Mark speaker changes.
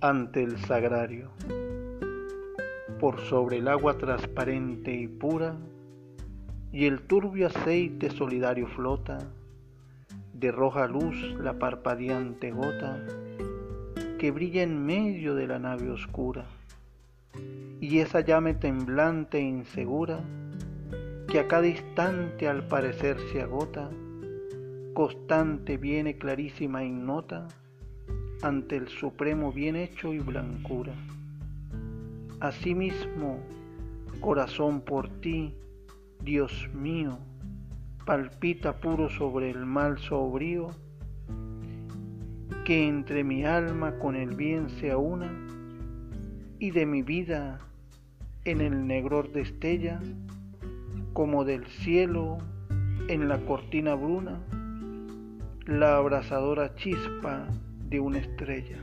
Speaker 1: ante el sagrario. Por sobre el agua transparente y pura, y el turbio aceite solidario flota, de roja luz la parpadeante gota que brilla en medio de la nave oscura, y esa llame temblante e insegura que a cada instante al parecer se agota, constante viene clarísima y nota ante el supremo bien hecho y blancura. Asimismo, corazón por ti, Dios mío, palpita puro sobre el mal sobrío, que entre mi alma con el bien se aúna, y de mi vida en el negror destella, como del cielo en la cortina bruna, la abrasadora chispa de una estrella.